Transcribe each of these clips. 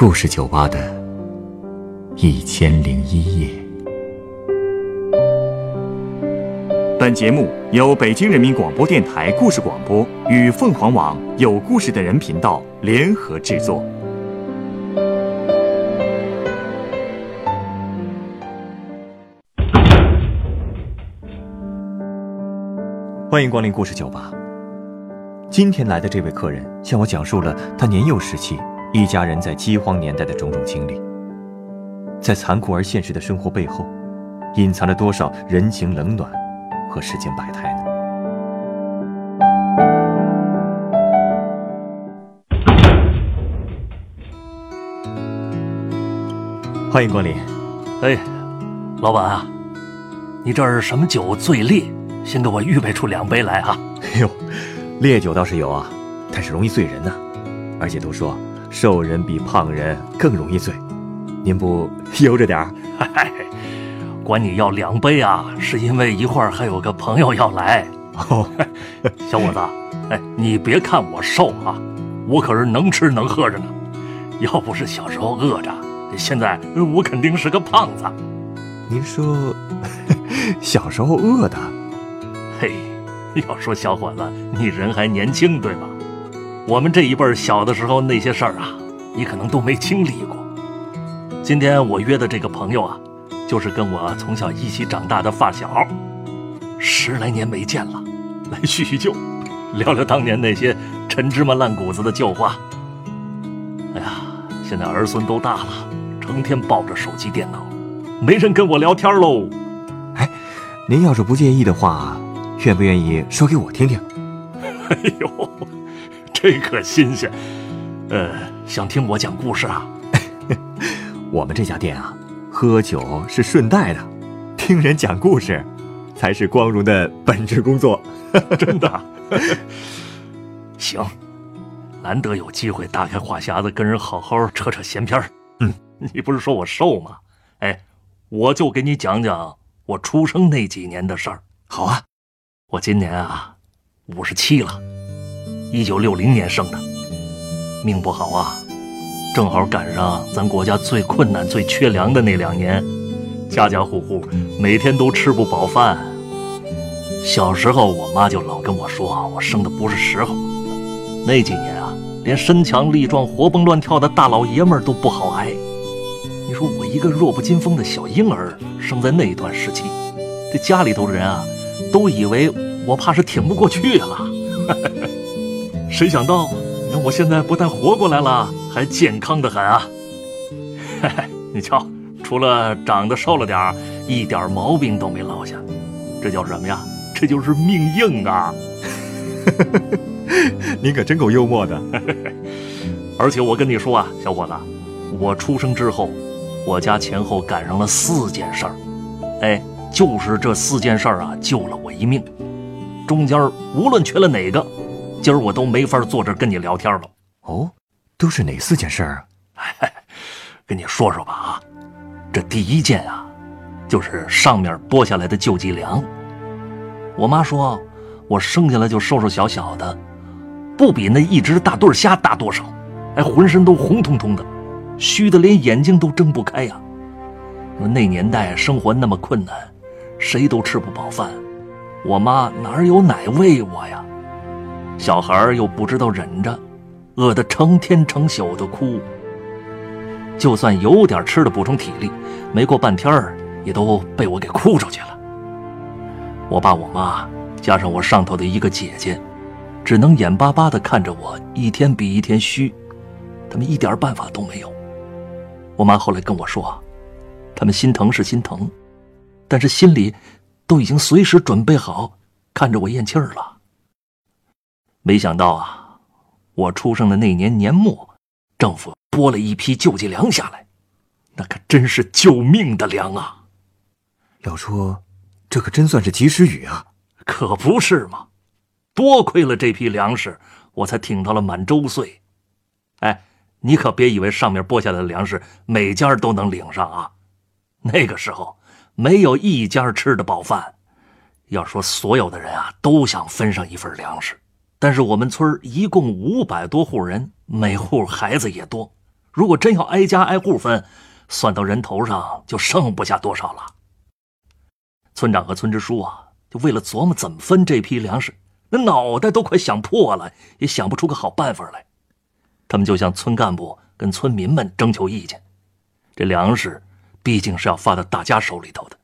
故事酒吧的一千零一夜。本节目由北京人民广播电台故事广播与凤凰网有故事的人频道联合制作。欢迎光临故事酒吧。今天来的这位客人向我讲述了他年幼时期一家人在饥荒年代的种种经历。在残酷而现实的生活背后，隐藏着多少人情冷暖和世间百态呢？欢迎光临。哎，老板啊，你这儿什么酒最烈？先给我预备出两杯来啊！哎呦，烈酒倒是有啊，但是容易醉人呐、而且都说瘦人比胖人更容易醉，您不悠着点儿？嗨，管你要两杯啊，是因为一会儿还有个朋友要来。哦，小伙子，哎，你别看我瘦啊，我可是能吃能喝着呢。要不是小时候饿着，现在我肯定是个胖子。您说 小时候饿的？嘿，要说小伙子，你人还年轻，对吧？我们这一辈儿小的时候那些事儿啊，你可能都没经历过。今天我约的这个朋友啊，就是跟我从小一起长大的发小，十来年没见了，来叙叙旧，聊聊当年那些陈芝麻烂谷子的旧话。哎呀，现在儿孙都大了，成天抱着手机电脑，没人跟我聊天喽。哎您要是不介意的话，愿不愿意说给我听听？哎呦，这可新鲜。呃，想听我讲故事啊？我们这家店啊，喝酒是顺带的，听人讲故事才是光荣的本职工作。真的？行，难得有机会打开话匣子跟人好好扯扯闲篇儿。嗯，你不是说我瘦吗？哎，我就给你讲讲我出生那几年的事儿。好啊，我今年啊，五十七了，一九六零年生的，命不好啊，正好赶上咱国家最困难、最缺粮的那两年，家家户户每天都吃不饱饭。小时候，我妈就老跟我说，我生的不是时候。那几年啊，连身强力壮、活蹦乱跳的大老爷们都不好挨。你说我一个弱不禁风的小婴儿，生在那段时期，这家里头的人啊，都以为我怕是挺不过去了。谁想到，你看我现在不但活过来了，还健康的很啊！嘿嘿，你瞧，除了长得瘦了点儿，一点毛病都没落下，这叫什么呀？这就是命硬啊！您可真够幽默的。而且我跟你说啊，小伙子，我出生之后，我家前后赶上了四件事儿，哎，就是这四件事儿啊，救了我一命。中间无论缺了哪个，今儿我都没法坐这儿跟你聊天了。哦，都是哪四件事儿啊？跟你说说吧啊，这第一件啊，就是上面剥下来的救济粮。我妈说，我生下来就瘦瘦小小的，不比那一只大对虾大多少，哎，浑身都红彤彤的，虚的连眼睛都睁不开呀、那年代生活那么困难，谁都吃不饱饭，我妈哪有奶喂我呀？小孩又不知道忍着，饿得成天成宿的哭。就算有点吃的补充体力，没过半天也都被我给哭出去了。我爸我妈加上我上头的一个姐姐，只能眼巴巴地看着我一天比一天虚，他们一点办法都没有。我妈后来跟我说，他们心疼是心疼，但是心里都已经随时准备好看着我咽气儿了。没想到啊，我出生的那年年末，政府拨了一批救济粮下来，那可真是救命的粮啊！要说，这可真算是及时雨啊！可不是嘛，多亏了这批粮食，我才挺到了满周岁。哎，你可别以为上面拨下来的粮食每家都能领上啊！那个时候没有一家吃得饱饭。要说所有的人啊都想分上一份粮食，但是我们村一共五百多户人，每户孩子也多，如果真要挨家挨户分，算到人头上就剩不下多少了。村长和村支书啊，就为了琢磨怎么分这批粮食，那脑袋都快想破了，也想不出个好办法来。他们就向村干部跟村民们征求意见。这粮食毕竟是要发到大家手里头的，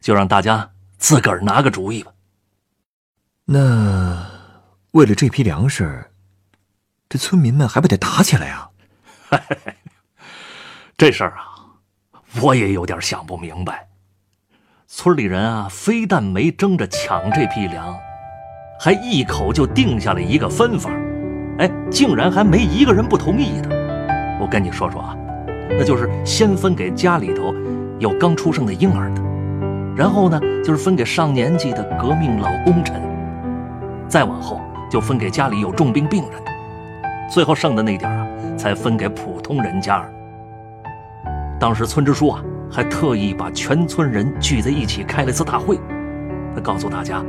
就让大家自个儿拿个主意吧。那为了这批粮食，这村民们还不得打起来呀？这事儿啊，我也有点想不明白。村里人啊，非但没争着抢这批粮，还一口就定下了一个分法，哎，竟然还没一个人不同意的。我跟你说说啊，那就是先分给家里头有刚出生的婴儿的，然后呢，就是分给上年纪的革命老功臣，再往后就分给家里有重病病人，最后剩的那点啊，才分给普通人家。当时村支书啊，还特意把全村人聚在一起开了次大会。他告诉大家：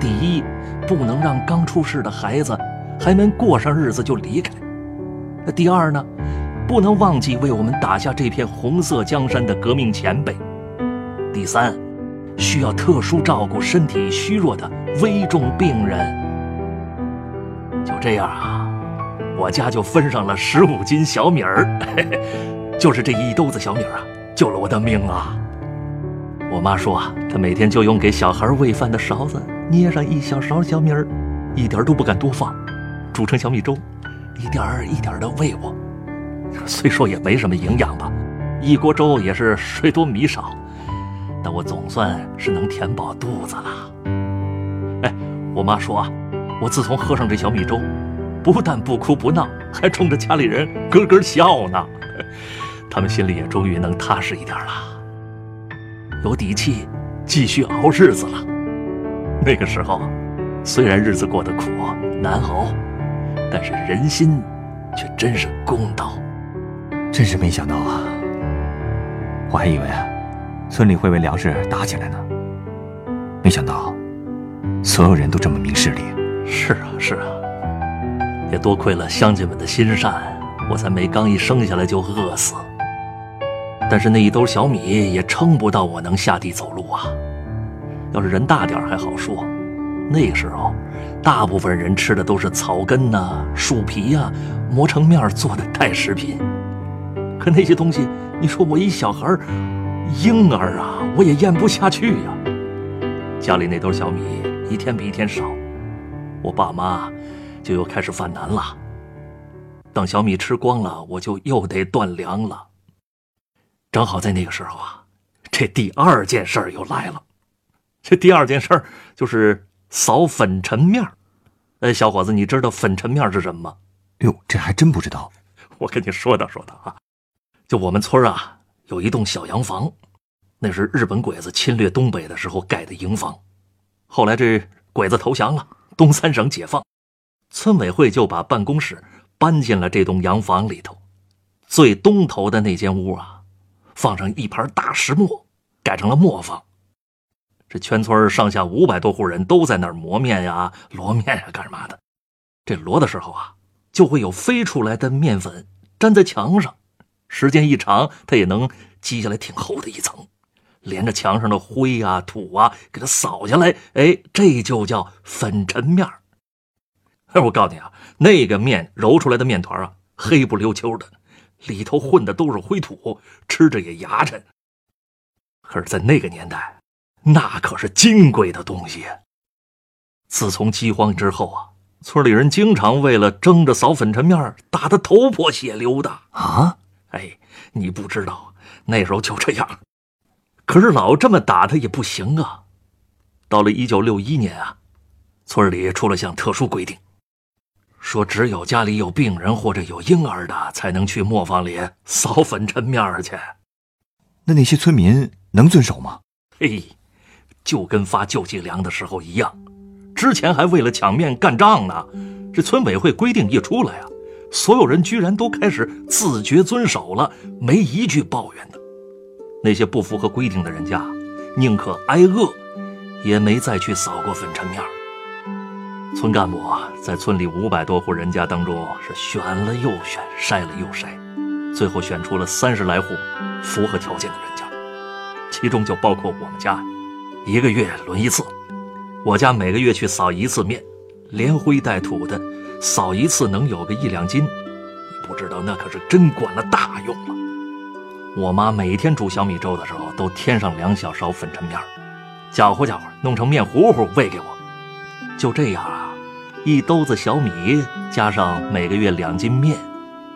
第一，不能让刚出世的孩子还没过上日子就离开；那第二呢，不能忘记为我们打下这片红色江山的革命前辈；第三，需要特殊照顾身体虚弱的危重病人。就这样啊，我家就分上了十五斤小米儿。嘿 嘿就是这一兜子小米啊，救了我的命啊！我妈说啊，她每天就用给小孩喂饭的勺子捏上一小勺小米儿，一点都不敢多放，煮成小米粥，一点儿一点儿的喂我。虽说也没什么营养吧，一锅粥也是水多米少，但我总算是能填饱肚子了。哎，我妈说啊，我自从喝上这小米粥，不但不哭不闹，还冲着家里人咯咯笑呢。他们心里也终于能踏实一点了，有底气继续熬日子了。那个时候，虽然日子过得苦难熬，但是人心却真是公道。真是没想到啊！我还以为啊，村里会为粮食打起来呢。没想到，所有人都这么明事理。是啊，是啊，也多亏了乡亲们的心善，我才没刚一生下来就饿死。但是那一兜小米也撑不到我能下地走路啊！要是人大点还好说，那个时候，大部分人吃的都是草根呐、树皮呀、磨成面做的代食品。可那些东西，你说我一小孩婴儿啊，我也咽不下去呀。家里那兜小米一天比一天少，我爸妈就又开始犯难了。等小米吃光了，我就又得断粮了。正好在那个时候啊，这第二件事儿又来了。这第二件事儿就是扫粉尘面儿。哎，小伙子，你知道粉尘面是什么吗？哟，这还真不知道。我跟你说道说道啊，就我们村啊，有一栋小洋房，那是日本鬼子侵略东北的时候盖的营房。后来这鬼子投降了，东三省解放，村委会就把办公室搬进了这栋洋房里头。最东头的那间屋啊。放上一盘大石磨，改成了磨坊。这全村上下五百多户人都在那儿磨面呀、磨面呀，干嘛的？这磨的时候啊，就会有飞出来的面粉粘在墙上，时间一长，它也能积下来挺厚的一层，连着墙上的灰啊、土啊，给它扫下来。哎，这就叫粉尘面哎，我告诉你啊，那个面揉出来的面团啊，黑不溜秋的。里头混的都是灰土，吃着也牙碜。可是，在那个年代，那可是金贵的东西。自从饥荒之后啊，村里人经常为了争着扫粉尘面，打得头破血流的啊！哎，你不知道，那时候就这样。可是老这么打他也不行啊。到了一九六一年啊，村里出了项特殊规定。说只有家里有病人或者有婴儿的，才能去磨坊里扫粉尘面去。那那些村民能遵守吗？嘿，就跟发救济粮的时候一样。之前还为了抢面干仗呢。这村委会规定一出来啊，所有人居然都开始自觉遵守了，没一句抱怨的。那些不符合规定的人家，宁可挨饿，也没再去扫过粉尘面。村干部在村里五百多户人家当中是选了又选，筛了又筛，最后选出了三十来户符合条件的人家，其中就包括我们家，一个月轮一次，我家每个月去扫一次面，连灰带土的，扫一次能有个一两斤，你不知道那可是真管了大用了。我妈每天煮小米粥的时候，都添上两小勺粉尘面，搅和搅和，弄成面糊糊喂给我。就这样啊，一兜子小米加上每个月两斤面，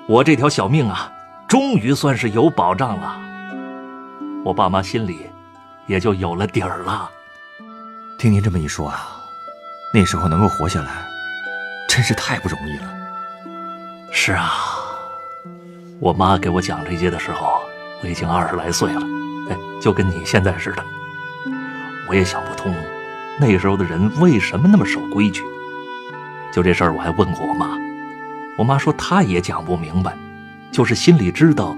我这条小命啊，终于算是有保障了。我爸妈心里也就有了底儿了。听您这么一说啊，那时候能够活下来，真是太不容易了。是啊，我妈给我讲这些的时候。我已经二十来岁了，哎，就跟你现在似的。我也想不通，那时候的人为什么那么守规矩。就这事儿，我还问过我妈，我妈说她也讲不明白，就是心里知道，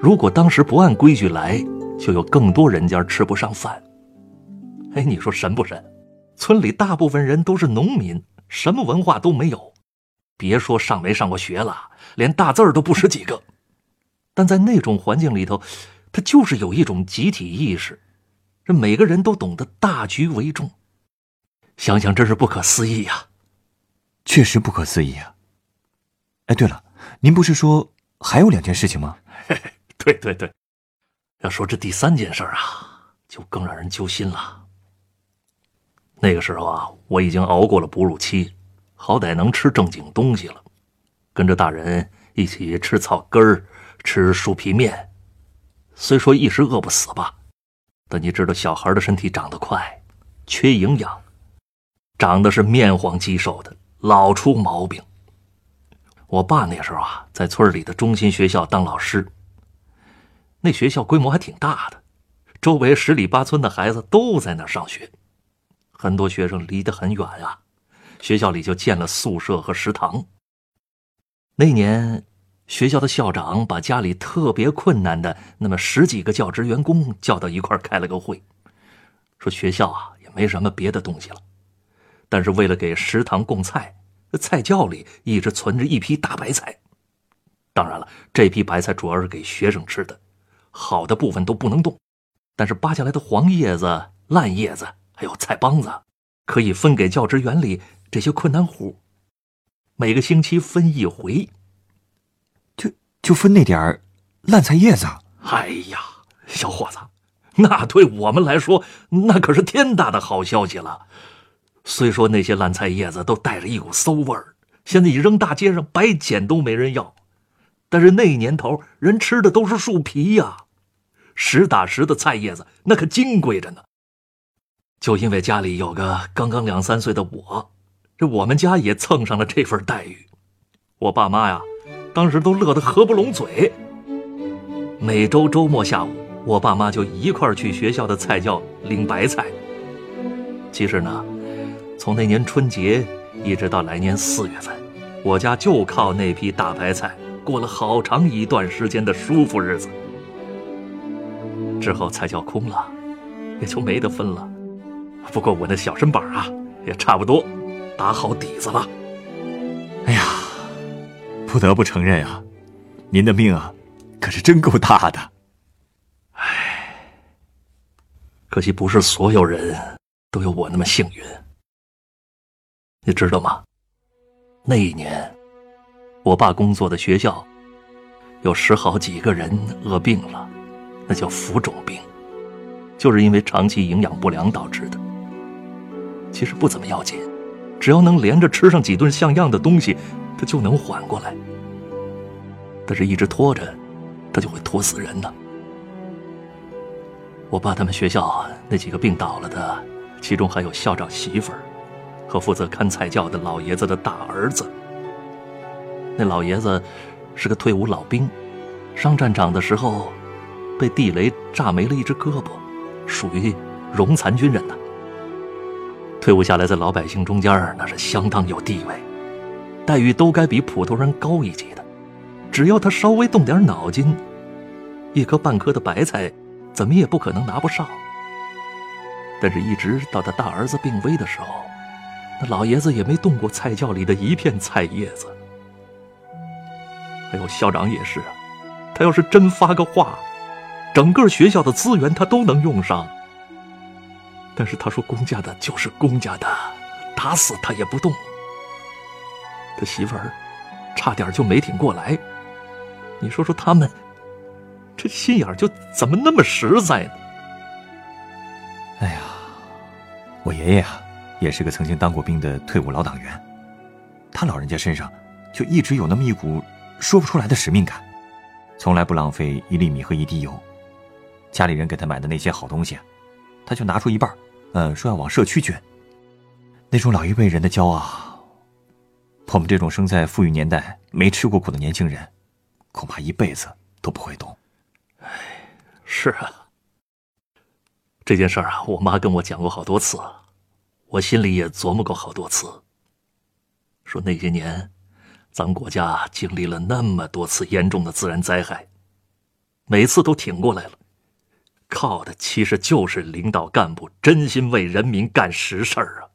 如果当时不按规矩来，就有更多人家吃不上饭。哎，你说神不神？村里大部分人都是农民，什么文化都没有，别说上没上过学了，连大字儿都不识几个。但在那种环境里头，他就是有一种集体意识，这每个人都懂得大局为重。想想真是不可思议呀！确实不可思议啊！哎，对了，您不是说还有两件事情吗？对对对，要说这第三件事啊，就更让人揪心了。那个时候啊，我已经熬过了哺乳期，好歹能吃正经东西了，跟着大人一起吃草根儿。吃树皮面，虽说一时饿不死吧，但你知道小孩的身体长得快，缺营养，长得是面黄肌瘦的，老出毛病。我爸那时候啊，在村里的中心学校当老师，那学校规模还挺大的，周围十里八村的孩子都在那上学，很多学生离得很远啊，学校里就建了宿舍和食堂。那年。学校的校长把家里特别困难的那么十几个教职员工叫到一块开了个会，说学校啊也没什么别的东西了，但是为了给食堂供菜，菜窖里一直存着一批大白菜。当然了，这批白菜主要是给学生吃的，好的部分都不能动，但是扒下来的黄叶子、烂叶子还有菜帮子，可以分给教职员里这些困难户，每个星期分一回。就分那点儿烂菜叶子。哎呀，小伙子，那对我们来说那可是天大的好消息了。虽说那些烂菜叶子都带着一股馊味儿，现在一扔大街上白捡都没人要，但是那年头人吃的都是树皮呀，实打实的菜叶子那可金贵着呢。就因为家里有个刚刚两三岁的我，这我们家也蹭上了这份待遇。我爸妈呀。当时都乐得合不拢嘴。每周周末下午，我爸妈就一块儿去学校的菜窖领白菜。其实呢，从那年春节一直到来年四月份，我家就靠那批大白菜过了好长一段时间的舒服日子。之后菜窖空了，也就没得分了。不过我那小身板啊，也差不多打好底子了。哎呀！不得不承认啊，您的命啊，可是真够大的。唉，可惜不是所有人都有我那么幸运。你知道吗？那一年，我爸工作的学校有十好几个人饿病了，那叫浮肿病，就是因为长期营养不良导致的。其实不怎么要紧，只要能连着吃上几顿像样的东西。他就能缓过来，但是一直拖着，他就会拖死人呢。我爸他们学校那几个病倒了的，其中还有校长媳妇儿和负责看菜窖的老爷子的大儿子。那老爷子是个退伍老兵，上战场的时候被地雷炸没了一只胳膊，属于荣残军人呢。退伍下来，在老百姓中间那是相当有地位。待遇都该比普通人高一级的，只要他稍微动点脑筋，一颗半颗的白菜，怎么也不可能拿不上。但是，一直到他大儿子病危的时候，那老爷子也没动过菜窖里的一片菜叶子。还有校长也是，他要是真发个话，整个学校的资源他都能用上。但是他说公家的就是公家的，打死他也不动。他媳妇儿差点就没挺过来。你说说他们，这心眼就怎么那么实在呢？哎呀，我爷爷啊，也是个曾经当过兵的退伍老党员，他老人家身上就一直有那么一股说不出来的使命感，从来不浪费一粒米和一滴油。家里人给他买的那些好东西，他就拿出一半，嗯，说要往社区捐。那种老一辈人的骄傲，我们这种生在富裕年代、没吃过苦的年轻人，恐怕一辈子都不会懂。哎，是啊，这件事儿啊，我妈跟我讲过好多次，我心里也琢磨过好多次。说那些年，咱们国家经历了那么多次严重的自然灾害，每次都挺过来了。靠的其实就是领导干部真心为人民干实事儿啊！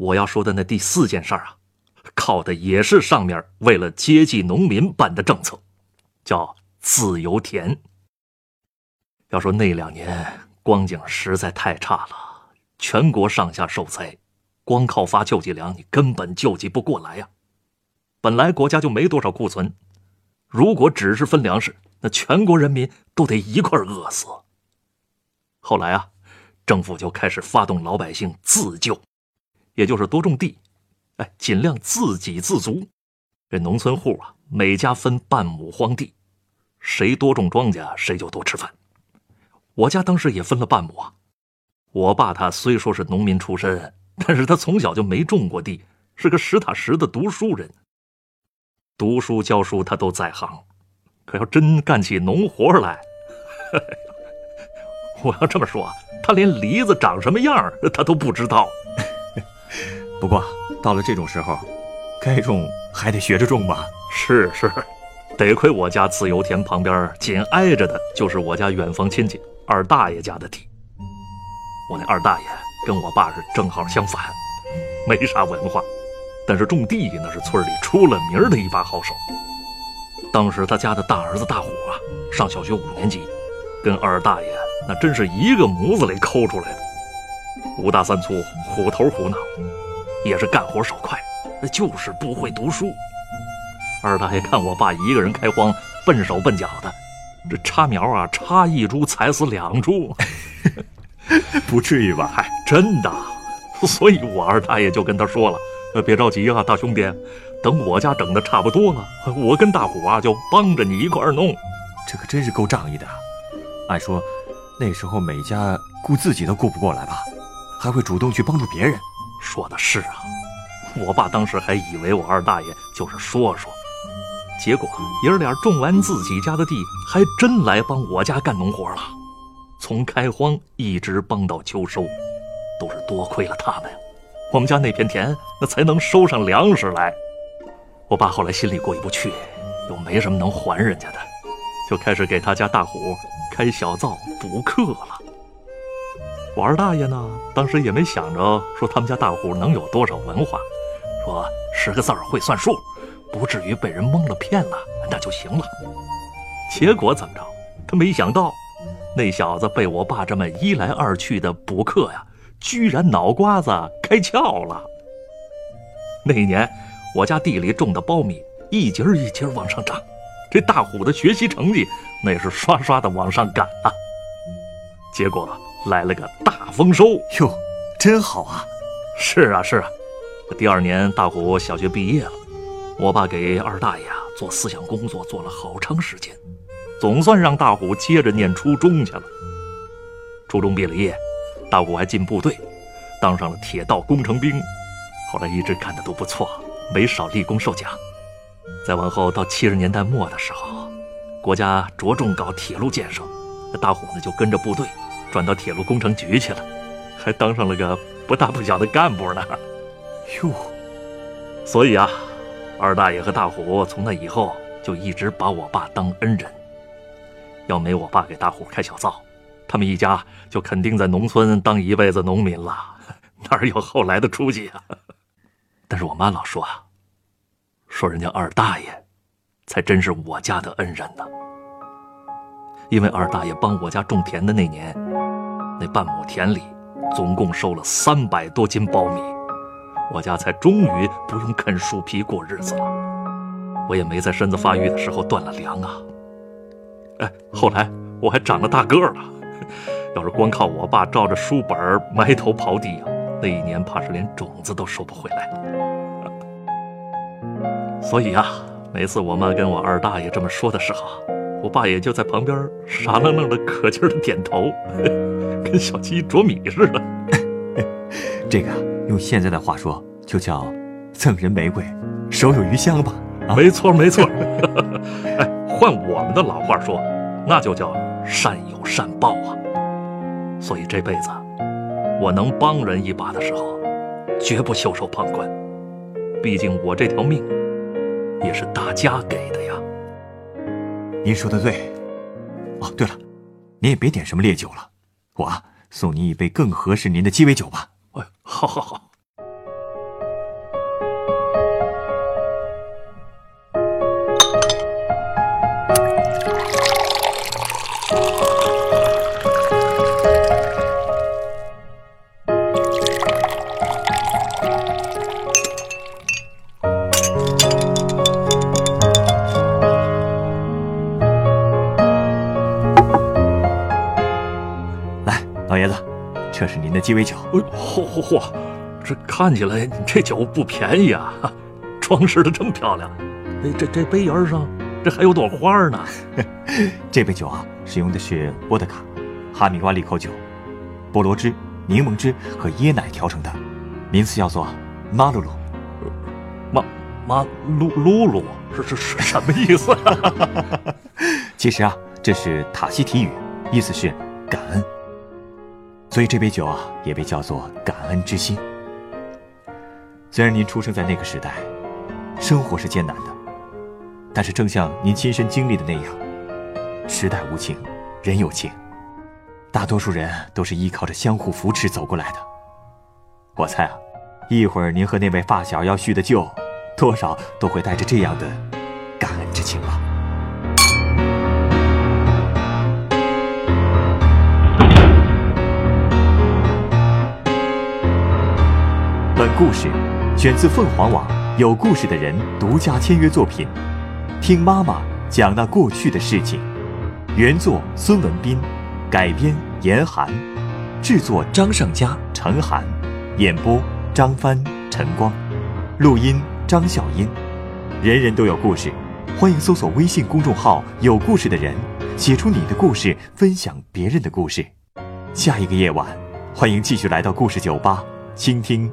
我要说的那第四件事儿啊，靠的也是上面为了接济农民办的政策，叫自由田。要说那两年光景实在太差了，全国上下受灾，光靠发救济粮你根本救济不过来呀。本来国家就没多少库存，如果只是分粮食。那全国人民都得一块饿死。后来啊，政府就开始发动老百姓自救，也就是多种地，哎，尽量自给自足。这农村户啊，每家分半亩荒地，谁多种庄稼，谁就多吃饭。我家当时也分了半亩啊。我爸他虽说是农民出身，但是他从小就没种过地，是个实打实的读书人。读书教书他都在行。可要真干起农活来，我要这么说，他连梨子长什么样他都不知道。不过到了这种时候，该种还得学着种吧。是是，得亏我家自由田旁边紧挨着的就是我家远房亲戚二大爷家的地。我那二大爷跟我爸是正好相反，没啥文化，但是种地那是村里出了名的一把好手。当时他家的大儿子大虎啊，上小学五年级，跟二大爷那真是一个模子里抠出来的，五大三粗，虎头虎脑，也是干活手快，就是不会读书。二大爷看我爸一个人开荒，笨手笨脚的，这插苗啊，插一株踩死两株，不至于吧？嗨，真的。所以我二大爷就跟他说了，别着急啊，大兄弟。等我家整的差不多了，我跟大虎啊就帮着你一块儿弄。这可真是够仗义的。按说那时候每家顾自己都顾不过来吧，还会主动去帮助别人。说的是啊，我爸当时还以为我二大爷就是说说，结果爷儿俩种完自己家的地，还真来帮我家干农活了。从开荒一直帮到秋收，都是多亏了他们，我们家那片田那才能收上粮食来。我爸后来心里过意不去，又没什么能还人家的，就开始给他家大虎开小灶补课了。我二大爷呢，当时也没想着说他们家大虎能有多少文化，说识个字儿会算数，不至于被人蒙了骗了，那就行了。结果怎么着？他没想到，那小子被我爸这么一来二去的补课呀，居然脑瓜子开窍了。那一年。我家地里种的苞米一节一节往上涨，这大虎的学习成绩那是刷刷的往上赶啊。结果来了个大丰收哟，真好啊！是啊是啊，第二年大虎小学毕业了，我爸给二大爷啊做思想工作做了好长时间，总算让大虎接着念初中去了。初中毕了业，大虎还进部队，当上了铁道工程兵，后来一直干的都不错。没少立功受奖。再往后到七十年代末的时候，国家着重搞铁路建设，大虎呢就跟着部队转到铁路工程局去了，还当上了个不大不小的干部呢。哟，所以啊，二大爷和大虎从那以后就一直把我爸当恩人。要没我爸给大虎开小灶，他们一家就肯定在农村当一辈子农民了，哪有后来的出息啊？但是我妈老说啊，说人家二大爷才真是我家的恩人呢。因为二大爷帮我家种田的那年，那半亩田里总共收了三百多斤苞米，我家才终于不用啃树皮过日子了。我也没在身子发育的时候断了粮啊。哎，后来我还长了大个了，要是光靠我爸照着书本埋头刨地啊，那一年怕是连种子都收不回来。所以啊，每次我妈跟我二大爷这么说的时候，我爸也就在旁边傻愣愣的、可劲儿的点头，跟小鸡啄米似的。这个用现在的话说，就叫赠人玫瑰，手有余香吧。啊，没错没错。哎，换我们的老话说，那就叫善有善报啊。所以这辈子，我能帮人一把的时候，绝不袖手旁观。毕竟我这条命，也是大家给的呀。您说的对，哦，对了，您也别点什么烈酒了，我送您一杯更合适您的鸡尾酒吧。哎，好好好。鸡尾酒。哎，嚯嚯嚯，这看起来这酒不便宜啊，装饰的这么漂亮。哎，这这杯沿上这还有朵花呢。这杯酒啊，使用的是波德卡、哈密瓜利口酒、菠萝汁、柠檬汁和椰奶调成的，名字叫做马露露。马马露露露是是是什么意思？其实啊，这是塔西提语，意思是感恩。所以这杯酒啊，也被叫做感恩之心。虽然您出生在那个时代，生活是艰难的，但是正像您亲身经历的那样，时代无情，人有情，大多数人都是依靠着相互扶持走过来的。我猜啊，一会儿您和那位发小要叙的旧，多少都会带着这样的感恩之情吧。本故事选自凤凰网“有故事的人”独家签约作品，《听妈妈讲那过去的事情》，原作孙文斌，改编严寒，制作张尚佳、陈寒，演播张帆、陈光，录音张笑音。人人都有故事，欢迎搜索微信公众号“有故事的人”，写出你的故事，分享别人的故事。下一个夜晚，欢迎继续来到故事酒吧，倾听。